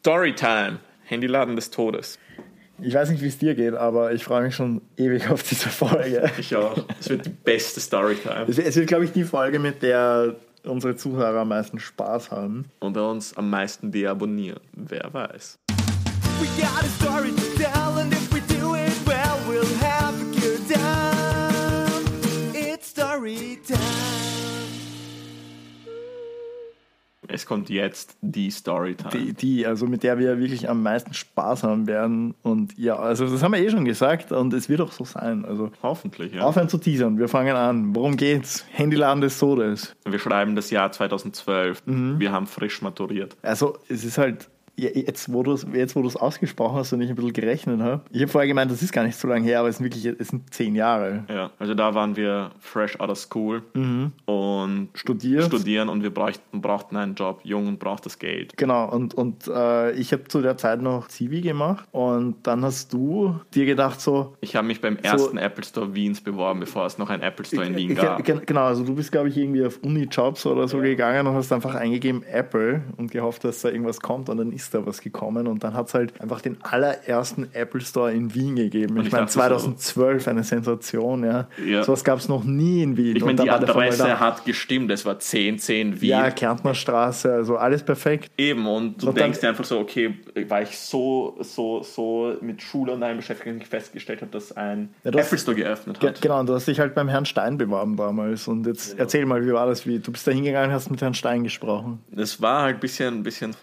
Storytime. Handyladen des Todes. Ich weiß nicht, wie es dir geht, aber ich freue mich schon ewig auf diese Folge. Ich auch. Es wird die beste Storytime. Es wird, glaube ich, die Folge, mit der unsere Zuhörer am meisten Spaß haben. Und uns am meisten deabonnieren. Wer weiß. We got a story to Es kommt jetzt die Storytime. Die, die, also mit der wir wirklich am meisten Spaß haben werden. Und ja, also das haben wir eh schon gesagt und es wird auch so sein. Also Hoffentlich, ja. aufhören zu teasern. Wir fangen an. Worum geht's? Handyladen des Todes. Wir schreiben das Jahr 2012. Wir haben frisch maturiert. Also es ist halt, jetzt wo du es jetzt, wo du es ausgesprochen hast und ich ein bisschen gerechnet habe, ich habe vorher gemeint, das ist gar nicht so lange her, aber es sind wirklich, es sind zehn Jahre. Ja, also da waren wir fresh out of school und Studiert. studieren und wir brauchten, brauchten einen Job. Jung und braucht das Geld. Genau, und, und äh, ich habe zu der Zeit noch Zivi gemacht und dann hast du dir gedacht so, Ich habe mich beim ersten Apple Store Wiens beworben, bevor es noch einen Apple Store in Wien Ge- gab. ge- Genau, also du bist, glaube ich, irgendwie auf Uni-Jobs oder so gegangen und hast einfach eingegeben Apple und gehofft, dass da irgendwas kommt und dann ist da was gekommen und dann hat es halt einfach den allerersten Apple Store in Wien gegeben. Ich, ich meine, dachte so- 2012 eine Sensation, ja. Ja. Sowas gab es noch nie in Wien. Ich meine, dann die war Adresse hat gestimmt. Es war 1010 Wien. Ja, Kärntner Straße, also alles perfekt. Eben, und du Und dann- denkst dir einfach so, okay, weil ich so, so, so mit Schule und allem beschäftigt ich festgestellt habe, dass ein Ja, Apple Store geöffnet Ge hat. genau, und du hast dich halt beim Herrn Stein beworben damals. Und jetzt erzähl mal, wie war das? Wie, du bist da hingegangen, hast mit Herrn Stein gesprochen. Das war halt ein bisschen, ein bisschen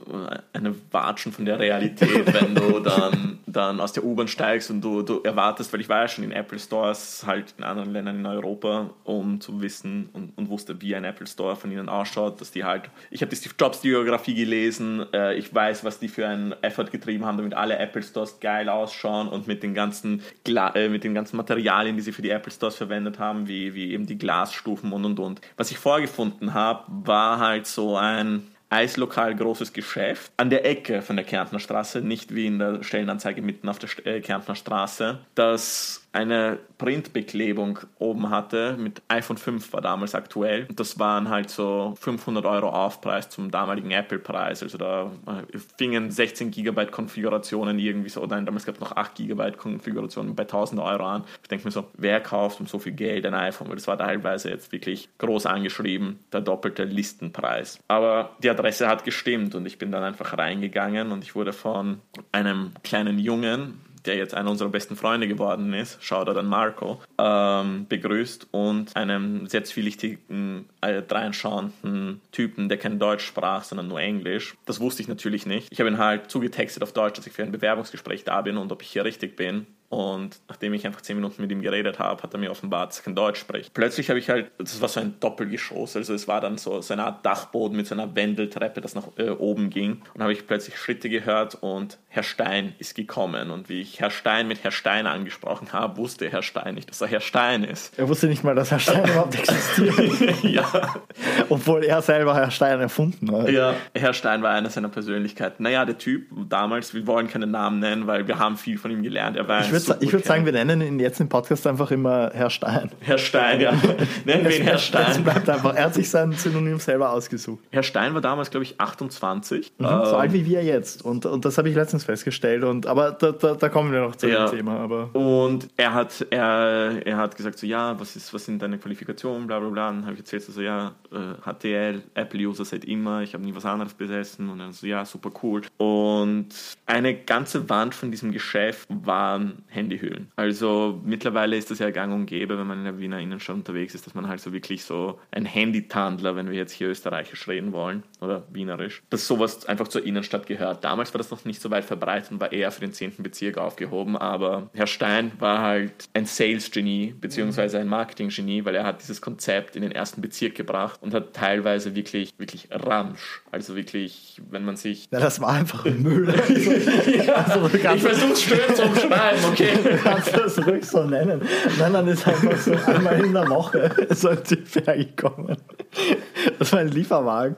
eine Watschen von der Realität, wenn du dann, dann aus der U-Bahn steigst und du, du erwartest, weil ich war ja schon in Apple Stores halt in anderen Ländern in Europa, um zu wissen und, und wusste, wie ein Apple Store von ihnen ausschaut, dass die halt, ich habe die Steve Jobs Biografie gelesen, äh, ich weiß, was die für einen Effort getrieben haben, damit alle Apple Stores geil ausschauen und mit den ganzen, Gla äh, mit den ganzen Materialien, die sie für die Apple Stores verwendet haben, wie, wie eben die Glasstufen und und und. Was ich vorgefunden habe, war halt so ein Eislokal großes Geschäft. An der Ecke von der Kärntner Straße, nicht wie in der Stellenanzeige mitten auf der äh, Kärntner Straße, das eine Printbeklebung oben hatte mit iPhone 5 war damals aktuell. Und das waren halt so 500 Euro Aufpreis zum damaligen Apple-Preis. Also da äh, fingen 16 Gigabyte Konfigurationen irgendwie so, nein, damals gab es noch 8 Gigabyte Konfigurationen bei 1000 Euro an. Ich denke mir so, wer kauft um so viel Geld ein iPhone? Weil das war teilweise jetzt wirklich groß angeschrieben, der doppelte Listenpreis. Aber die Adresse hat gestimmt und ich bin dann einfach reingegangen und ich wurde von einem kleinen Jungen, der jetzt einer unserer besten Freunde geworden ist, Shoutout an Marco, ähm, begrüßt und einem sehr zwielichtigen, äh, dreinschauenden Typen, der kein Deutsch sprach, sondern nur Englisch. Das wusste ich natürlich nicht. Ich habe ihn halt zugetextet auf Deutsch, dass ich für ein Bewerbungsgespräch da bin und ob ich hier richtig bin. Und nachdem ich einfach zehn Minuten mit ihm geredet habe, hat er mir offenbart, dass er kein Deutsch spricht. Plötzlich habe ich halt, das war so ein Doppelgeschoss, also es war dann so, so eine Art Dachboden mit so einer Wendeltreppe, das nach äh, oben ging. Und habe ich plötzlich Schritte gehört und Herr Stein ist gekommen. Und wie ich Herr Stein mit Herr Stein angesprochen habe, wusste Herr Stein nicht, dass er Herr Stein ist. Er wusste nicht mal, dass Herr Stein überhaupt existiert, ja, obwohl er selber Herr Stein erfunden hat. ja, Herr Stein war eine seiner Persönlichkeiten. Naja, der Typ damals, wir wollen keinen Namen nennen, weil wir haben viel von ihm gelernt. Er war Ich würde ich würd sagen, wir nennen ihn jetzt im Podcast einfach immer Herr Stein. Herr Stein, ja. Nennen wir ihn Herr Stein. bleibt einfach. Er hat sich sein Synonym selber ausgesucht. Herr Stein war damals, glaube ich, 28. so Ähm, alt wie wir jetzt. Und, und das habe ich letztens festgestellt. Und, aber da, da, da kommen wir noch zu Ja. dem Thema. Aber Und er hat, er, er hat gesagt, so, ja, was, ist, was sind deine Qualifikationen, bla bla bla. Und dann habe ich erzählt, so, ja, äh, HTL, Apple-User seit immer, ich habe nie was anderes besessen. Und dann so, ja, super cool. Und eine ganze Wand von diesem Geschäft waren Handyhüllen. Also mittlerweile ist das ja gang und gäbe, wenn man in der Wiener Innenstadt unterwegs ist, dass man halt so wirklich so ein Handytandler, wenn wir jetzt hier österreichisch reden wollen oder wienerisch, dass sowas einfach zur Innenstadt gehört. Damals war das noch nicht so weit verbreitet und war eher für den 10. Bezirk aufgehoben, aber Herr Stein war halt ein Sales-Genie beziehungsweise ein Marketing-Genie, weil er hat dieses Konzept in den ersten Bezirk gebracht und hat teilweise wirklich, wirklich Ramsch, also wirklich, wenn man sich ja, das war einfach Müll. Also, du ich kannst, versuche es schön zu umschreiben, okay? du kannst das ruhig so nennen. Nein, dann ist einfach so einmal in der Woche so ein Typ hergekommen. Das war ein Lieferwagen.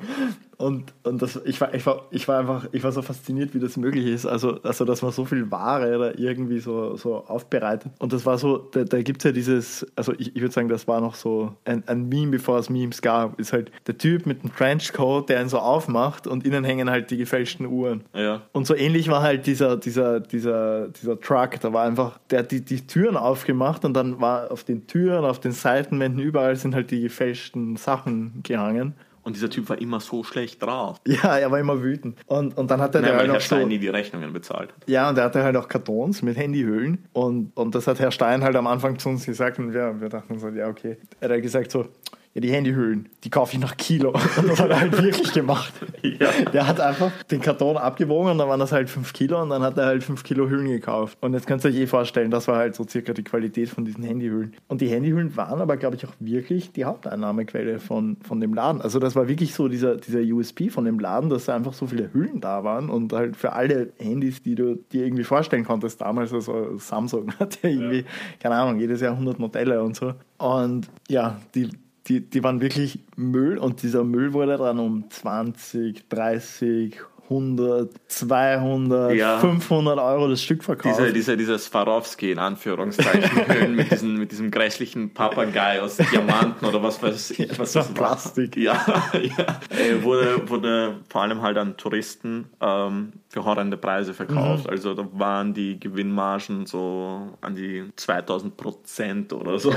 Und, und das, ich, war, ich, war, ich war einfach, ich war so fasziniert, wie das möglich ist. Also, also dass man so viel Ware da irgendwie so, so aufbereitet. Und das war so, da, da gibt es ja dieses, also ich, ich würde sagen, das war noch so ein, ein Meme, bevor es Memes gab. Ist halt der Typ mit dem Trenchcoat, der ihn so aufmacht und innen hängen halt die gefälschten Uhren. Ja. Und so ähnlich war halt dieser, dieser, dieser, dieser Truck. Da war einfach, der hat die, die Türen aufgemacht und dann war auf den Türen, auf den Seitenwänden, überall sind halt die gefälschten Sachen gehangen. Und dieser Typ war immer so schlecht drauf. Ja, er war immer wütend. Und, und dann hat er Nein, halt Herr noch so, Stein nie die Rechnungen bezahlt. ja, und er hatte halt auch Kartons mit Handyhüllen. Und, und das hat Herr Stein halt am Anfang zu uns gesagt. Und wir, wir dachten so, ja, okay. Er hat halt gesagt so, ja, die Handyhüllen, die kaufe ich nach Kilo. Und das hat er halt wirklich gemacht. Ja. Der hat einfach den Karton abgewogen und dann waren das halt 5 Kilo und dann hat er halt 5 Kilo Hüllen gekauft. Und jetzt könnt ihr euch eh vorstellen, das war halt so circa die Qualität von diesen Handyhüllen. Und die Handyhüllen waren aber, glaube ich, auch wirklich die Haupteinnahmequelle von, von dem Laden. Also das war wirklich so dieser, dieser USP von dem Laden, dass da einfach so viele Hüllen da waren und halt für alle Handys, die du dir irgendwie vorstellen konntest damals, also Samsung hat ja irgendwie, keine Ahnung, jedes Jahr 100 Modelle und so. Und ja, die, die, die waren wirklich Müll und dieser Müll wurde dann um 20, 30, 100, 200, Ja. 500 Euro das Stück verkauft. Diese, diese, diese Swarovski in Anführungszeichen mit, diesen, mit diesem grässlichen Papagei aus Diamanten oder was weiß ich. was das war Plastik. Ja, ja. Äh, wurde, wurde vor allem halt an Touristen ähm, für horrende Preise verkauft. Mhm. Also da waren die Gewinnmargen so an die 2000 Prozent oder so.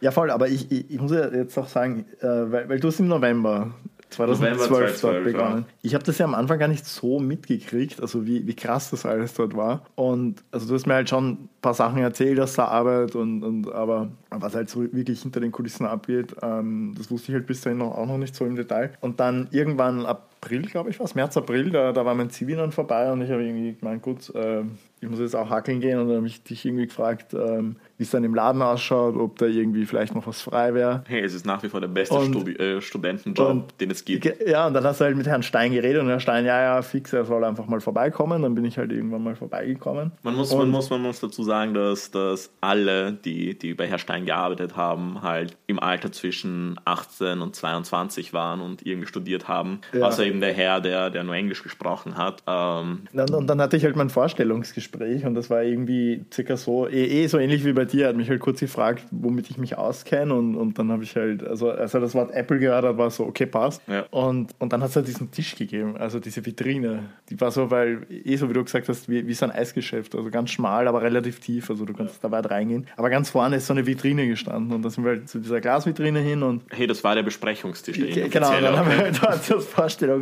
Ja, voll, aber ich, ich, ich muss ja jetzt auch sagen, äh, weil, weil du hast im November 2012 November dort 2012, begonnen. ja. Ich habe das ja am Anfang gar nicht so mitgekriegt, also wie, wie krass das alles dort war. Und also du hast mir halt schon ein paar Sachen erzählt aus der Arbeit und, und aber was halt so wirklich hinter den Kulissen abgeht, ähm, das wusste ich halt bis dahin noch, auch noch nicht so im Detail. Und dann irgendwann April, glaube ich, was, März, April, da, da war mein Zivi dann vorbei und ich habe irgendwie gemeint, gut, ähm, ich muss jetzt auch hackeln gehen und dann habe ich dich irgendwie gefragt, ähm, wie es dann im Laden ausschaut, ob da irgendwie vielleicht noch was frei wäre. Hey, es ist nach wie vor der beste Und- Studi äh, Studentenjob, und- den es gibt. Ja, und dann hast du halt mit Herrn Stein geredet und Herr Stein, ja, ja, fix, er soll einfach mal vorbeikommen. Dann bin ich halt irgendwann mal vorbeigekommen. Man muss, Und- man, muss, man muss dazu sagen, dass, dass alle, die, die bei Herr Stein gearbeitet haben, halt im Alter zwischen 18 und 22 waren und irgendwie studiert haben. Ja. Außer eben der Herr, der, der nur Englisch gesprochen hat. Ähm, Und, und dann hatte ich halt mein Vorstellungsgespräch und das war irgendwie circa so, eh, eh so ähnlich wie bei dir, er hat mich halt kurz gefragt, womit ich mich auskenne und, und dann habe ich halt, also als er das Wort Apple gehört hat, war so, okay, passt. Ja. Und, und dann hat es halt diesen Tisch gegeben, also diese Vitrine, die war so, weil, eh so wie du gesagt hast, wie, wie so ein Eisgeschäft, also ganz schmal, aber relativ tief, also du kannst da weit reingehen. Aber ganz vorne ist so eine Vitrine gestanden und da sind wir halt zu dieser Glasvitrine hin und hey, das war der Besprechungstisch. Der Ge- Genau, dann haben wir halt dort das Vorstellungsgespräch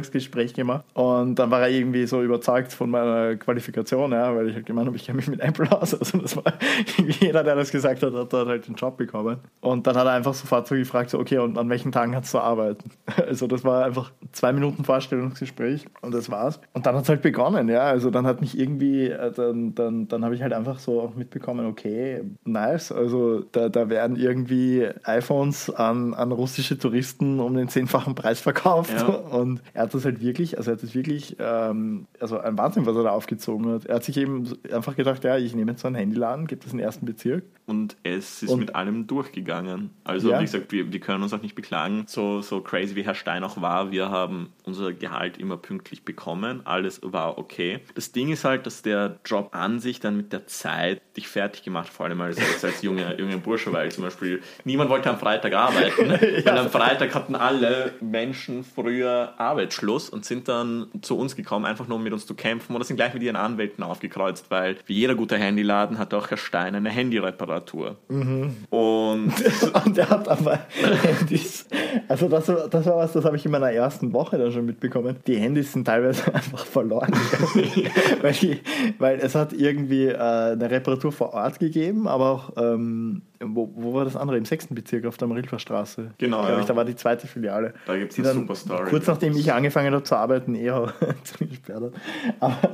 gemacht. Und dann war er irgendwie so überzeugt von meiner Qualifikation, ja, weil ich halt gemeint habe, ich kenne mich mit Apple aus. Also das war jeder, der das gesagt hat, hat halt den Job bekommen. Und dann hat er einfach sofort so gefragt, so, okay, und an welchen Tagen kannst du arbeiten? Also das war einfach zwei Minuten Vorstellungsgespräch und das war's. Und dann hat es halt begonnen, ja. Also dann hat mich irgendwie, äh, dann, dann, dann habe ich halt einfach so auch mitbekommen, okay, nice. Also da, da werden irgendwie iPhones an, an russische Touristen um den zehnfachen Preis verkauft. Ja. Und er hat das halt wirklich, also er hat das wirklich, ähm, also ein Wahnsinn, was er da aufgezogen hat. Er hat sich eben einfach gedacht, ja, ich nehme jetzt so einen Handyladen, gibt es im ersten Bezirk. Und es ist Und- mit allem durchgegangen. Also, Ja. wie gesagt, wir, wir können uns auch nicht beklagen. So, so crazy wie Herr Stein auch war, wir haben unser Gehalt immer pünktlich bekommen. Alles war okay. Das Ding ist halt, dass der Job an sich dann mit der Zeit dich fertig gemacht, vor allem als, als, als junger junge Bursche, weil zum Beispiel niemand wollte am Freitag arbeiten. Weil am Freitag hatten alle Menschen früher Arbeitsschluss und sind dann zu uns gekommen, einfach nur um mit uns zu kämpfen oder sind gleich mit ihren Anwälten aufgekreuzt, weil wie jeder gute Handyladen hat auch Herr Stein eine Handyreparatur. Und Und er hat aber Handys. Also das, war- das war was, das habe ich in meiner ersten Woche dann schon mitbekommen. Die Handys sind teilweise einfach verloren. weil, die, weil es hat irgendwie äh, eine Reparatur vor Ort gegeben, aber auch, ähm, wo, wo war das andere? Im sechsten Bezirk auf der Marilfer Straße. Genau, ja. ich, da war die zweite Filiale. Da gibt's die eine dann super Story. Kurz nachdem ich angefangen habe zu arbeiten, eher zugesperrt hat. Aber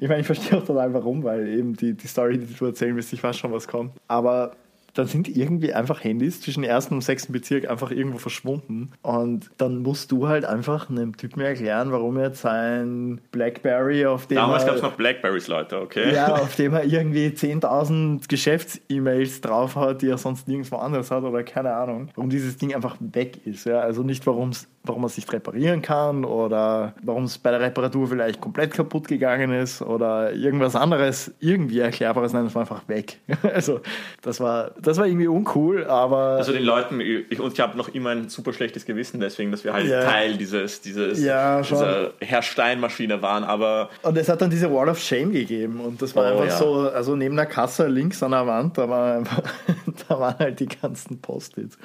ich meine, ich verstehe auch total warum, weil eben die, die Story, die du erzählen willst, ich weiß schon, was kommt. Aber dann sind irgendwie einfach Handys zwischen ersten und sechsten Bezirk einfach irgendwo verschwunden. Und dann musst du halt einfach einem Typen erklären, warum er jetzt sein Blackberry, auf dem damals gab es noch Blackberries, Leute, okay? ja, auf dem er irgendwie 10.000 Geschäfts-E-Mails drauf hat, die er sonst nirgendwo anders hat oder keine Ahnung, warum dieses Ding einfach weg ist. Ja? Also nicht, warum es warum es nicht reparieren kann oder warum es bei der Reparatur vielleicht komplett kaputt gegangen ist oder irgendwas anderes irgendwie erklärbares. Nein, es war einfach weg. Also das war, das war irgendwie uncool, aber Also den Leuten, ich, und ich habe noch immer ein super schlechtes Gewissen deswegen, dass wir halt Ja. Teil dieses, dieses Ja, dieser Herr Stein-Maschine waren, aber Und es hat dann diese Wall of Shame gegeben und das war Oh, einfach ja. so, also neben der Kasse links an der Wand, da, war einfach, da waren halt die ganzen Post-its,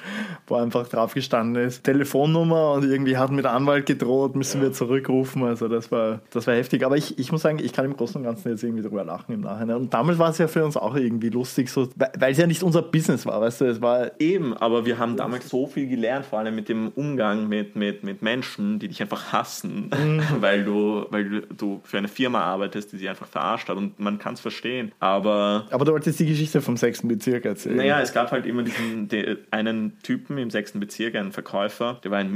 wo einfach drauf gestanden ist, Telefonnummer und irgendwie hat mit Anwalt gedroht, müssen wir zurückrufen, also das war, das war heftig, aber ich, ich muss sagen, ich kann im Großen und Ganzen jetzt irgendwie drüber lachen im Nachhinein. Und damals war es ja für uns auch irgendwie lustig, so, weil es ja nicht unser Business war, weißt du, es war Eben, aber wir haben damals so viel gelernt, vor allem mit dem Umgang mit, mit, mit Menschen, die dich einfach hassen, weil, du, weil du, für eine Firma arbeitest, die sie einfach verarscht hat. Und man kann es verstehen. Aber aber du wolltest die Geschichte vom sechsten Bezirk erzählen. naja, es gab halt immer diesen einen Typen im sechsten Bezirk, einen Verkäufer, der war ein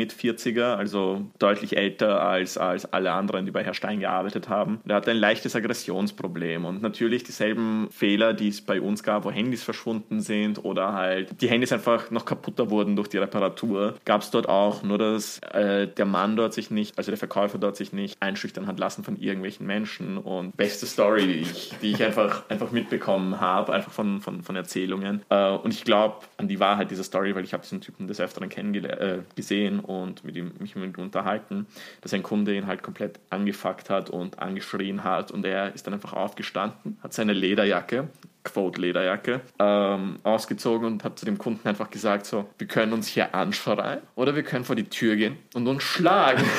Mit-40er, also deutlich älter als, als alle anderen, die bei Herr Stein gearbeitet haben. Der hatte ein leichtes Aggressionsproblem und natürlich dieselben Fehler, die es bei uns gab, wo Handys verschwunden sind oder halt die Handys einfach noch kaputter wurden durch die Reparatur, gab es dort auch. Nur, dass äh, der Mann dort sich nicht, also der Verkäufer dort sich nicht einschüchtern hat lassen von irgendwelchen Menschen. Und beste Story, die ich, die ich einfach, einfach mitbekommen habe, einfach von, von, von Erzählungen. Äh, und ich glaube an die Wahrheit dieser Story, weil ich habe diesen Typen des Öfteren kennengelernt, äh, gesehen und mit ihm, mich mit ihm unterhalten, dass ein Kunde ihn halt komplett angefuckt hat und angeschrien hat und er ist dann einfach aufgestanden, hat seine Lederjacke, Quote Lederjacke, ähm, ausgezogen und hat zu dem Kunden einfach gesagt so, wir können uns hier anschreien oder wir können vor die Tür gehen und uns schlagen.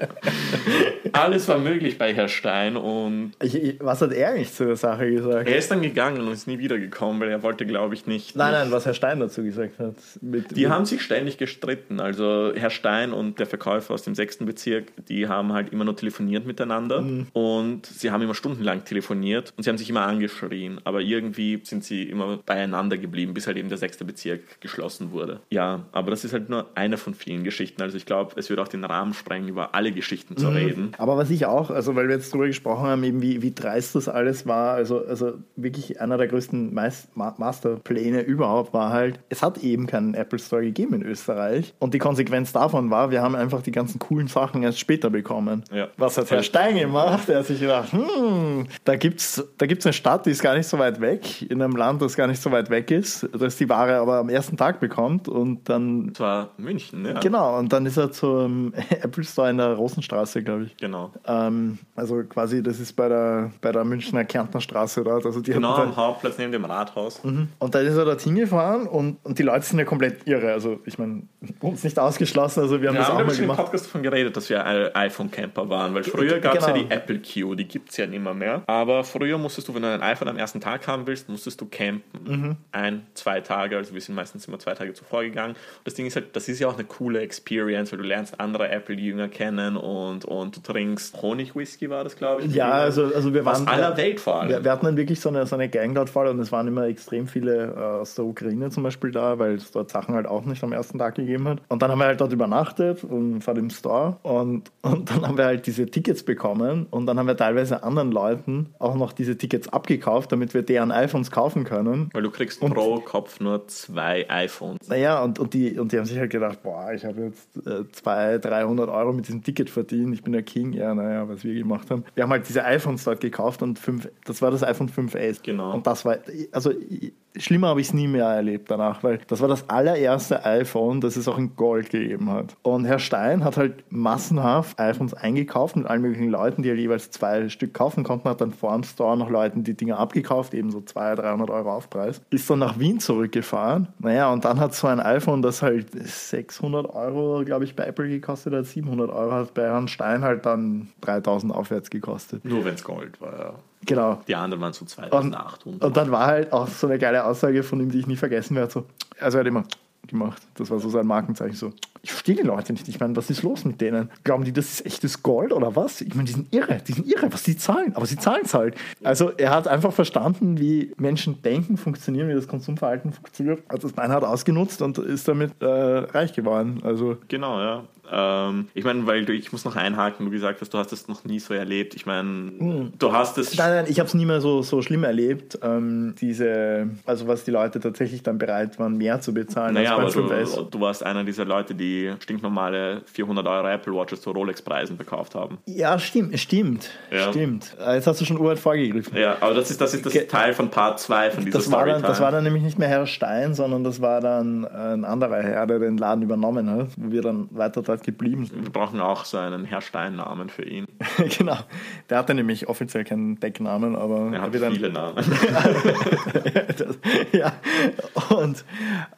Alles war möglich bei Herr Stein und Ich, ich, was hat er eigentlich zu der Sache gesagt? er ist dann gegangen und ist nie wiedergekommen, weil er wollte, glaube ich, nicht. Nein, nein, was Herr Stein dazu gesagt hat. Mit, Die mit, haben sich ständig gestritten. Also Herr Stein und der Verkäufer aus dem sechsten Bezirk, die haben halt immer nur telefoniert miteinander und sie haben immer stundenlang telefoniert und sie haben sich immer angeschrien. Aber irgendwie sind sie immer beieinander geblieben, bis halt eben der sechste Bezirk geschlossen wurde. Ja, aber das ist halt nur eine von vielen Geschichten. Also ich glaube, es würde auch den Rahmen sprengen, über alle Geschichten zu reden. Aber was ich auch, also weil wir jetzt darüber gesprochen haben, eben wie, wie dreist das alles war, also, also wirklich einer der größten Ma Masterpläne überhaupt war halt, es hat eben keinen Apple Store gegeben in Österreich. Und die Konsequenz davon war, wir haben einfach die ganzen coolen Sachen erst später bekommen. Ja. Was hat Herr Stein gemacht? Er hat sich gedacht, hm, da gibt's da gibt's eine Stadt, die ist gar nicht so weit weg, in einem Land, das gar nicht so weit weg ist, das die Ware aber am ersten Tag bekommt und dann Das war München, ja. Genau, und dann ist er zum Apple Store in der Rosenstraße, glaube ich. Genau. Ähm, also quasi, das ist bei der, bei der Münchner Kärntner Straße dort. Also die Genau am Hauptplatz neben dem Rathaus. da, und dann ist er dorthin gefahren und, und die Leute sind ja komplett irre. Also ich meine, uns nicht ausgeschlossen, also wir haben Wir das haben auch ja mal schon im gemacht. Podcast davon geredet, dass wir iPhone-Camper waren, weil früher gab es ja genau. die Apple Queue, die gibt es ja nicht mehr, mehr. Aber früher musstest du, wenn du ein iPhone am ersten Tag haben willst, musstest du campen. Mhm. Ein, zwei Tage, also wir sind meistens immer zwei Tage zuvor gegangen. Und das Ding ist halt, das ist ja auch eine coole Experience, weil du lernst andere Apple-Jünger kennen und, und du trinkst Honig-Whisky, war das, glaube ich. Ja, also, also wir waren. Aus aller Welt vor allem. Wir, wir hatten dann wirklich so eine, so eine Gang dort voll und es waren immer extrem viele äh, aus der Ukraine zum Beispiel da, weil es dort Sachen halt auch nicht am ersten Tag gegeben hat. Und dann haben wir halt dort übernachtet und vor dem Store und, und dann haben wir halt diese Tickets bekommen und dann haben wir teilweise anderen Leuten auch noch diese Tickets abgekauft, damit wir deren iPhones kaufen können. weil du kriegst pro Kopf nur zwei iPhones. Naja, und, und, die, und die haben sich halt gedacht, boah, ich habe jetzt äh, 200, 300 Euro mit diesem Ticket verdient, ich bin der King. Ja, naja, was wir gemacht haben. Wir haben halt diese iPhones dort gekauft und fünf, das war das iPhone 5S. Genau. Und das war, also schlimmer habe ich es nie mehr erlebt danach, weil das war das allererste iPhone, das es auch in Gold gegeben hat. Und Herr Stein hat halt massenhaft iPhones eingekauft mit allen möglichen Leuten, die halt jeweils zwei Stück kaufen konnten, hat dann vor dem Store noch Leuten die Dinger abgekauft, eben so 200, 300 Euro Aufpreis. Ist dann nach Wien zurückgefahren. Naja, und dann hat so ein iPhone, das halt 600 Euro, glaube ich, bei Apple gekostet hat, 700 Euro, hat bei Herrn Stein halt dann 3000 aufwärts gekostet. Nur wenn es Gold war, ja. Genau. Die anderen waren so Und, 2800. und dann war halt auch so eine geile Aussage von ihm, die ich nie vergessen werde. So, also er hat immer gemacht. Das war so sein Markenzeichen. So, ich verstehe die Leute nicht. Ich meine, was ist los mit denen? Glauben die, das ist echtes Gold oder was? Ich meine, die sind irre. Die sind irre, was die zahlen. Aber sie zahlen es halt. Also er hat einfach verstanden, wie Menschen denken, funktionieren, wie das Konsumverhalten funktioniert. Hat das beinhart ausgenutzt und ist damit äh, reich geworden. Also Genau, ja. Ähm, ich meine, weil du, ich muss noch einhaken, du gesagt hast, du hast es noch nie so erlebt. Ich meine, du hast es. Nein, nein, ich habe es nie mehr so, so schlimm erlebt. Ähm, diese, also was die Leute tatsächlich dann bereit waren, mehr zu bezahlen Naja, aber du, beim 5S. du warst einer dieser Leute, die die stinknormale 400 Euro Apple Watches zu Rolex-Preisen verkauft haben. Ja, stimmt, stimmt, Ja. stimmt. Äh, Jetzt hast du schon uralt vorgegriffen. Ja, aber das ist das, ist das Ge- Teil von Part 2 von dieser Das war, dann, das war dann nämlich nicht mehr Herr Stein, sondern das war dann ein anderer Herr, der den Laden übernommen hat, wo wir dann weiter dort geblieben sind. Wir brauchen auch so einen Herr Stein-Namen für ihn. genau. Der hatte nämlich offiziell keinen Decknamen, aber Er hat viele Namen. ja. Und,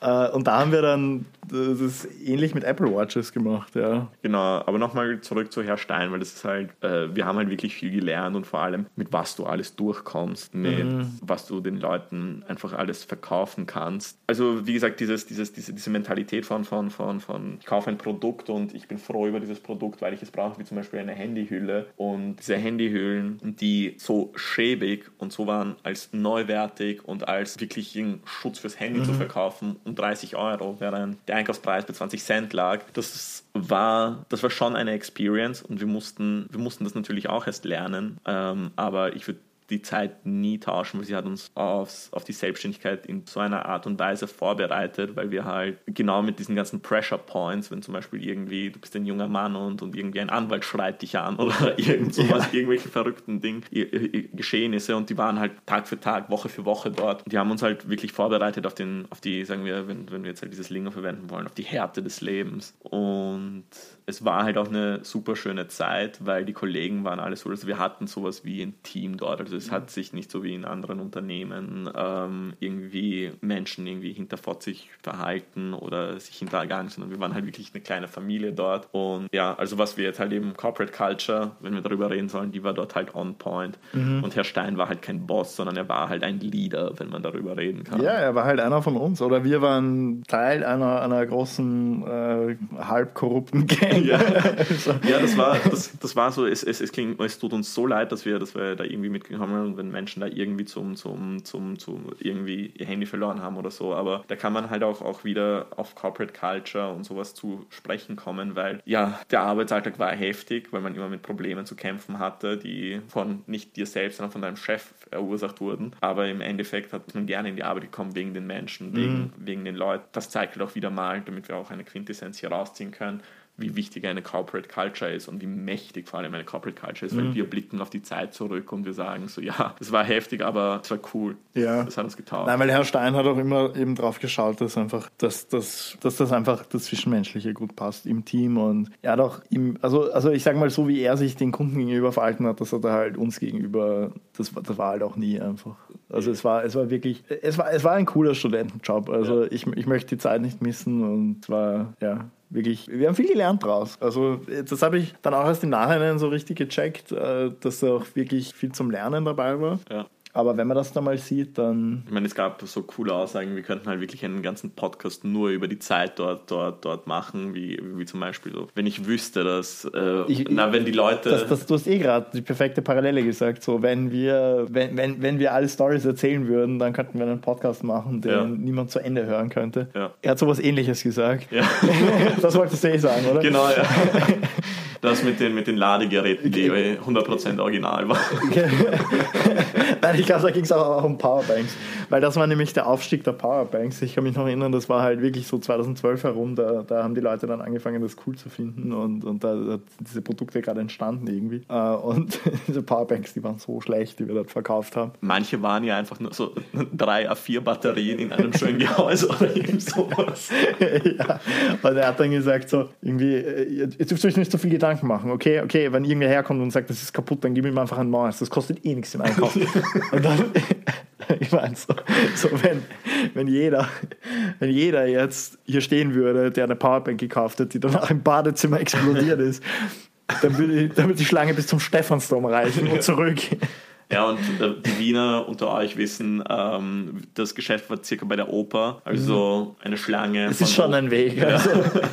äh, und da haben wir dann das ist ähnlich mit Apple Watches gemacht, ja. Genau, aber nochmal zurück zu Herr Stein, weil das ist halt, äh, wir haben halt wirklich viel gelernt und vor allem, mit was du alles durchkommst, mit was du den Leuten einfach alles verkaufen kannst. Also, wie gesagt, dieses, dieses, diese, diese Mentalität von, von, von, von, ich kaufe ein Produkt und ich bin froh über dieses Produkt, weil ich es brauche, wie zum Beispiel eine Handyhülle. Und diese Handyhüllen, die so schäbig und so waren, als neuwertig und als wirklich ein Schutz fürs Handy zu verkaufen, um 30 Euro, während der Einkaufspreis bei 20 Cent lag. Das war, das war schon eine Experience und wir mussten, wir mussten das natürlich auch erst lernen. Ähm, aber ich würde die Zeit nie tauschen, weil sie hat uns aufs, auf die Selbstständigkeit in so einer Art und Weise vorbereitet, weil wir halt genau mit diesen ganzen Pressure Points, wenn zum Beispiel irgendwie, du bist ein junger Mann und, und irgendwie ein Anwalt schreit dich an oder irgend sowas, irgendwelche verrückten Ding, i- i- Geschehnisse und die waren halt Tag für Tag, Woche für Woche dort. Und die haben uns halt wirklich vorbereitet auf den, auf die, sagen wir, wenn, wenn wir jetzt halt dieses Lingo verwenden wollen, auf die Härte des Lebens. Und es war halt auch eine super schöne Zeit, weil die Kollegen waren alles so, also wir hatten sowas wie ein Team dort. Also es hat sich nicht so wie in anderen Unternehmen ähm, irgendwie Menschen irgendwie hinterfotzig verhalten oder sich hintergangen, sondern wir waren halt wirklich eine kleine Familie dort. Und ja, also was wir jetzt halt eben Corporate Culture, wenn wir darüber reden sollen, die war dort halt on point. Und Herr Stein war halt kein Boss, sondern er war halt ein Leader, wenn man darüber reden kann. Ja, er war halt einer von uns. Oder wir waren Teil einer, einer großen, äh, halb korrupten Gang. Ja, ja das, war, das, das war so, es, es, es, klingt, es tut uns so leid, dass wir, dass wir da irgendwie mitgekommen haben, wenn Menschen da irgendwie zum, zum, zum, zum irgendwie ihr Handy verloren haben oder so. Aber da kann man halt auch, auch wieder auf Corporate Culture und sowas zu sprechen kommen, weil ja, der Arbeitsalltag war heftig, weil man immer mit Problemen zu kämpfen hatte, die von nicht dir selbst, sondern von deinem Chef verursacht wurden. Aber im Endeffekt hat man gerne in die Arbeit gekommen wegen den Menschen, wegen, wegen den Leuten. Das zeigt halt auch wieder mal, damit wir auch eine Quintessenz hier rausziehen können, wie wichtig eine Corporate Culture ist und wie mächtig vor allem eine Corporate Culture ist, weil wir blicken auf die Zeit zurück und wir sagen so, ja, es war heftig, aber es war cool. Ja. Das hat uns getaugt. Nein, weil Herr Stein hat auch immer eben drauf geschaut, dass einfach, dass, dass, dass das einfach das Zwischenmenschliche gut passt im Team und er hat auch im, also, also ich sag mal so, wie er sich den Kunden gegenüber verhalten hat, das hat er halt uns gegenüber, das, war- das war halt auch nie einfach. Also es war, es war wirklich, es war, es war ein cooler Studentenjob. Also ich, ich möchte die Zeit nicht missen und es war, ja, wirklich, wir haben viel gelernt draus. Also das habe ich dann auch erst im Nachhinein so richtig gecheckt, äh, dass da auch wirklich viel zum Lernen dabei war. ja. Aber wenn man das dann mal sieht, dann Ich meine, es gab so coole Aussagen, wir könnten halt wirklich einen ganzen Podcast nur über die Zeit dort, dort, dort machen, wie, wie zum Beispiel so, wenn ich wüsste, dass, äh, Ich- na, wenn die Leute, Das, das, du hast eh gerade die perfekte Parallele gesagt. So, wenn wir, wenn, wenn, wenn wir alle Stories erzählen würden, dann könnten wir einen Podcast machen, den Ja. niemand zu Ende hören könnte. Ja. Er hat sowas ähnliches gesagt. ja, das wolltest du eh sagen, oder? genau, ja. Das mit den, mit den Ladegeräten, die 100% original waren. Nein, ich glaube, da ging es auch, um Powerbanks. Weil das war nämlich der Aufstieg der Powerbanks. Ich kann mich noch erinnern, das war halt wirklich so 2012 herum. Da, da haben die Leute dann angefangen, das cool zu finden. Und, und da, da sind diese Produkte gerade entstanden irgendwie. Äh, Und diese Powerbanks, die waren so schlecht, die wir dort verkauft haben. Manche waren ja einfach nur so drei A4 Batterien in einem schönen Gehäuse oder irgend sowas. ja. Und er hat dann gesagt, so, irgendwie, äh, ihr ihr dürft euch nicht so viel Gedanken machen, okay? Okay, wenn irgendwer herkommt und sagt, das ist kaputt, dann gib ihm einfach ein neues. Das kostet eh nichts im Einkauf. und dann, ich meine, so, so wenn, wenn, jeder, wenn jeder jetzt hier stehen würde, der eine Powerbank gekauft hat, die danach im Badezimmer explodiert ist, dann würde, dann würde die Schlange bis zum Stephansdom reichen und zurück. Ja, und äh, die Wiener unter euch wissen, ähm, das Geschäft war circa bei der Oper, also eine Schlange. Mhm. Es ist schon ein Weg. Ja. Also.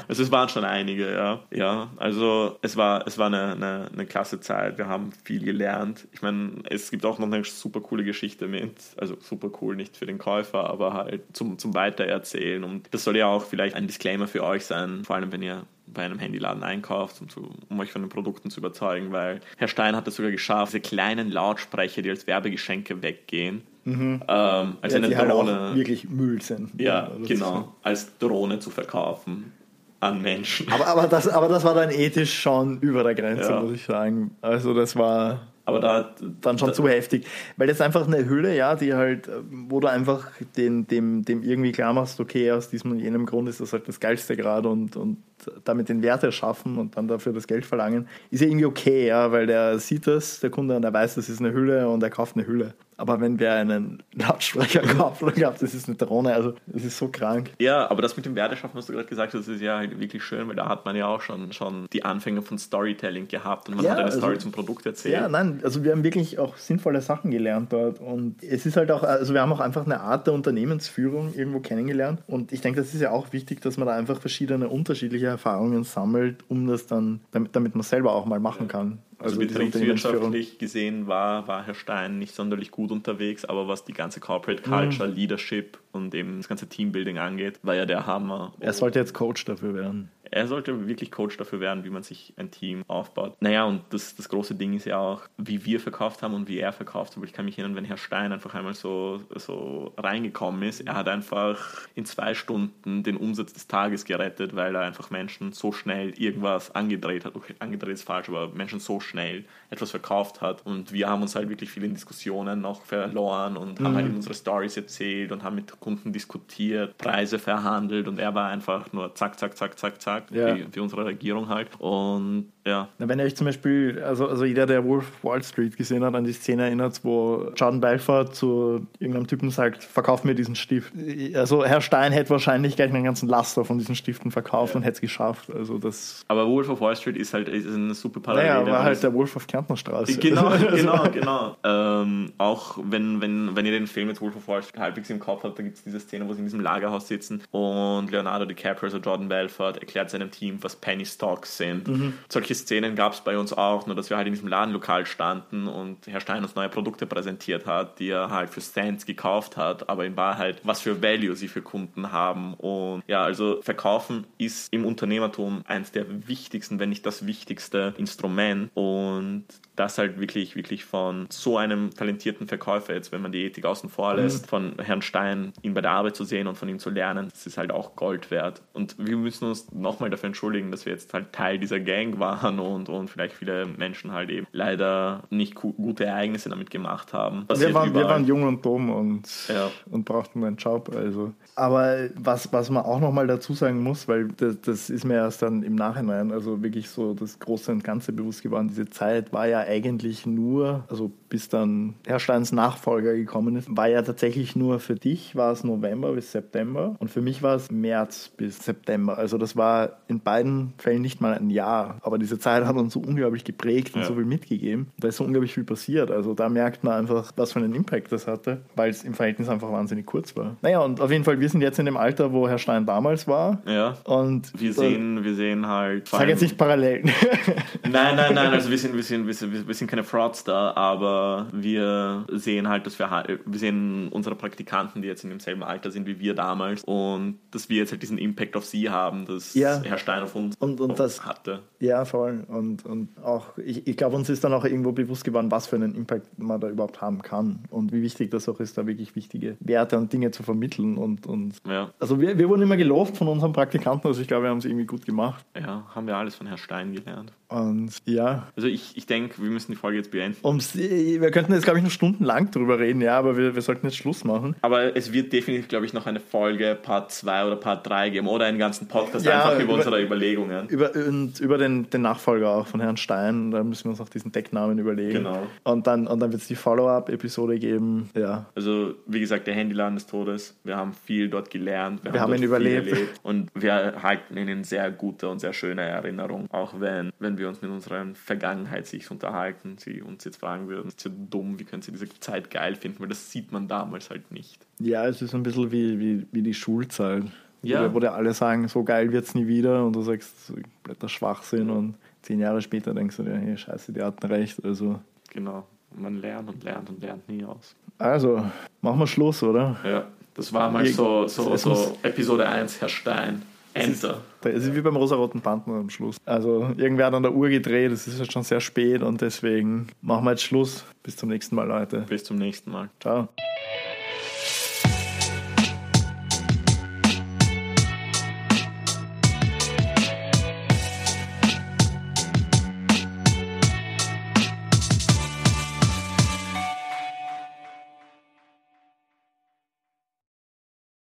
Also es waren schon einige, ja. Ja, also es war, es war eine, eine, eine klasse Zeit. Wir haben viel gelernt. Ich meine, es gibt auch noch eine super coole Geschichte mit, also super cool, nicht für den Käufer, aber halt zum, zum Weitererzählen. Und das soll ja auch vielleicht ein Disclaimer für euch sein, vor allem wenn ihr bei einem Handyladen einkauft, um, zu, um euch von den Produkten zu überzeugen, weil Herr Stein hat es sogar geschafft, diese kleinen Lautsprecher, die als Werbegeschenke weggehen, ähm, als Ja, eine die halt Drohne. auch wirklich Müll sind. Ja, das- genau. Als Drohne zu verkaufen. an Menschen. Aber, aber, das, aber das war dann ethisch schon über der Grenze, Ja. muss ich sagen. Also das war Aber da, dann schon da, zu heftig. Weil das ist einfach eine Hülle, ja, die halt, wo du einfach den, dem, dem irgendwie klar machst, okay, aus diesem und jenem Grund ist das halt das Geilste gerade und, und damit den Wert erschaffen und dann dafür das Geld verlangen, ist ja irgendwie okay, ja, weil der sieht das, der Kunde, und er weiß, das ist eine Hülle und er kauft eine Hülle. Aber wenn wer einen Lautsprecher kauft und glaubt, das ist eine Drohne, also das ist so krank. Ja, aber das mit dem Werteschaffen, was du gerade gesagt hast, ist ja halt wirklich schön, weil da hat man ja auch schon, schon die Anfänge von Storytelling gehabt und man Ja, hat eine also- Story zum Produkt erzählt. Ja, nein, also wir haben wirklich auch sinnvolle Sachen gelernt dort und es ist halt auch, also wir haben auch einfach eine Art der Unternehmensführung irgendwo kennengelernt und ich denke, das ist ja auch wichtig, dass man da einfach verschiedene unterschiedliche Erfahrungen sammelt, um das dann, damit, damit man selber auch mal machen kann. Also, Unternehmensführung. betriebswirtschaftlich gesehen war, war Herr Stein nicht sonderlich gut unterwegs, aber was die ganze Corporate Culture, Leadership und eben das ganze Teambuilding angeht, war ja der Hammer. Er sollte jetzt Coach dafür werden. Er sollte wirklich Coach dafür werden, wie man sich ein Team aufbaut. Naja, und das, das große Ding ist ja auch, wie wir verkauft haben und wie er verkauft hat. Ich kann mich erinnern, wenn Herr Stein einfach einmal so, so reingekommen ist, er hat einfach in zwei Stunden den Umsatz des Tages gerettet, weil er einfach Menschen so schnell irgendwas angedreht hat. Okay, angedreht ist falsch, aber Menschen so schnell etwas verkauft hat. Und wir haben uns halt wirklich viel in Diskussionen noch verloren und haben halt Mhm. unsere Stories erzählt und haben mit Kunden diskutiert, Preise verhandelt und er war einfach nur zack, zack, zack, zack, zack, Ja. wie, wie unsere Regierung halt. Und ja, wenn ihr euch zum Beispiel, also, also jeder, der Wolf of Wall Street gesehen hat, an die Szene erinnert, wo Jordan Belfort zu irgendeinem Typen sagt, verkauf mir diesen Stift. Also Herr Stein hätte wahrscheinlich gleich einen ganzen Laster von diesen Stiften verkauft und hätte es geschafft. Also das, aber Wolf of Wall Street ist halt ist eine super Parallele. naja, war halt der Wolf of Kärntnerstraße. Genau, genau, genau. Ähm, auch wenn, wenn, wenn ihr den Film mit Wolf of Wall Street halbwegs im Kopf habt, da gibt es diese Szene, wo sie in diesem Lagerhaus sitzen und Leonardo DiCaprio, also Jordan Belfort, erklärt seinem Team, was Penny Stocks sind. Mhm. Solche Szenen gab es bei uns auch, nur dass wir halt in diesem Ladenlokal standen und Herr Stein uns neue Produkte präsentiert hat, die er halt für Cents gekauft hat, aber in Wahrheit, was für Value sie für Kunden haben. Und ja, also Verkaufen ist im Unternehmertum eins der wichtigsten, wenn nicht das wichtigste Instrument und das halt wirklich, wirklich von so einem talentierten Verkäufer, jetzt wenn man die Ethik außen vor lässt, von Herrn Stein, ihn bei der Arbeit zu sehen und von ihm zu lernen, das ist halt auch Gold wert. Und wir müssen uns nochmal dafür entschuldigen, dass wir jetzt halt Teil dieser Gang waren und, und vielleicht viele Menschen halt eben leider nicht gu- gute Ereignisse damit gemacht haben. Wir waren, wir waren jung und dumm und, Ja. und brauchten einen Job. Also. Aber was, was man auch nochmal dazu sagen muss, weil das, das ist mir erst dann im Nachhinein, also wirklich so das Große und Ganze bewusst geworden, diese Zeit war ja eigentlich nur, also bis dann Herr Steins Nachfolger gekommen ist, war ja tatsächlich nur für dich war es November bis September und für mich war es März bis September. Also das war in beiden Fällen nicht mal ein Jahr, aber diese Zeit hat uns so unglaublich geprägt und Ja. so viel mitgegeben. Da ist so unglaublich viel passiert. Also da merkt man einfach, was für einen Impact das hatte, weil es im Verhältnis einfach wahnsinnig kurz war. Naja, und auf jeden Fall, wir sind jetzt in dem Alter, wo Herr Stein damals war. Ja. Und Wir sehen, wir sehen halt. Sag jetzt nicht Parallelen. Nein, nein, nein, also wir sind, wir sind, wir sind, wir sind keine Fraudster, aber wir sehen halt, dass wir, wir sehen unsere Praktikanten, die jetzt in demselben Alter sind wie wir damals und dass wir jetzt halt diesen Impact auf sie haben, dass Ja. Herr Stein auf uns Und- und das- hatte. ja, voll. Und, und auch, ich, ich glaube, uns ist dann auch irgendwo bewusst geworden, was für einen Impact man da überhaupt haben kann und wie wichtig das auch ist, da wirklich wichtige Werte und Dinge zu vermitteln. Und, und Ja, also wir, wir wurden immer gelobt von unseren Praktikanten, also ich glaube, wir haben es irgendwie gut gemacht. ja, haben wir alles von Herrn Stein gelernt. Und ja, Also ich, ich denke, wir müssen die Folge jetzt beenden. ums, wir könnten jetzt, glaube ich, noch stundenlang drüber reden, ja, aber wir, wir sollten jetzt Schluss machen. Aber es wird definitiv, glaube ich, noch eine Folge Part 2 oder Part 3 geben oder einen ganzen Podcast Ja, einfach über, über- unsere Überlegungen. Über, und über den, den Nachfolger auch von Herrn Stein, da müssen wir uns noch diesen Decknamen überlegen. Genau. Und dann, und dann wird es die Follow-up-Episode geben. Ja. Also, wie gesagt, der Handyladen des Todes. Wir haben viel dort gelernt. Wir haben dort ihn überlebt. Und wir halten ihn in sehr gute und sehr schöne Erinnerung. Auch wenn, wenn wir uns mit unserer Vergangenheit sich unterhalten, sie uns jetzt fragen würden, ist ja dumm, wie können sie diese Zeit geil finden, weil das sieht man damals halt nicht. ja, es ist ein bisschen wie, wie, wie die Schulzeit. Ja. Wo, dir- wo dir alle sagen, so geil wird es nie wieder und du sagst, blätter Schwachsinn und zehn Jahre später denkst du dir, hey, scheiße, die hatten recht. Also, Genau. Man lernt und lernt und lernt nie aus. also machen wir Schluss, oder? Ja, das war mal so, so, so Episode 1, Herr Stein. Enter. Es ist wie beim rosaroten Panther am Schluss. Also irgendwer hat an der Uhr gedreht, es ist jetzt schon sehr spät und deswegen machen wir jetzt Schluss. Bis zum nächsten Mal, Leute. Bis zum nächsten Mal. Ciao.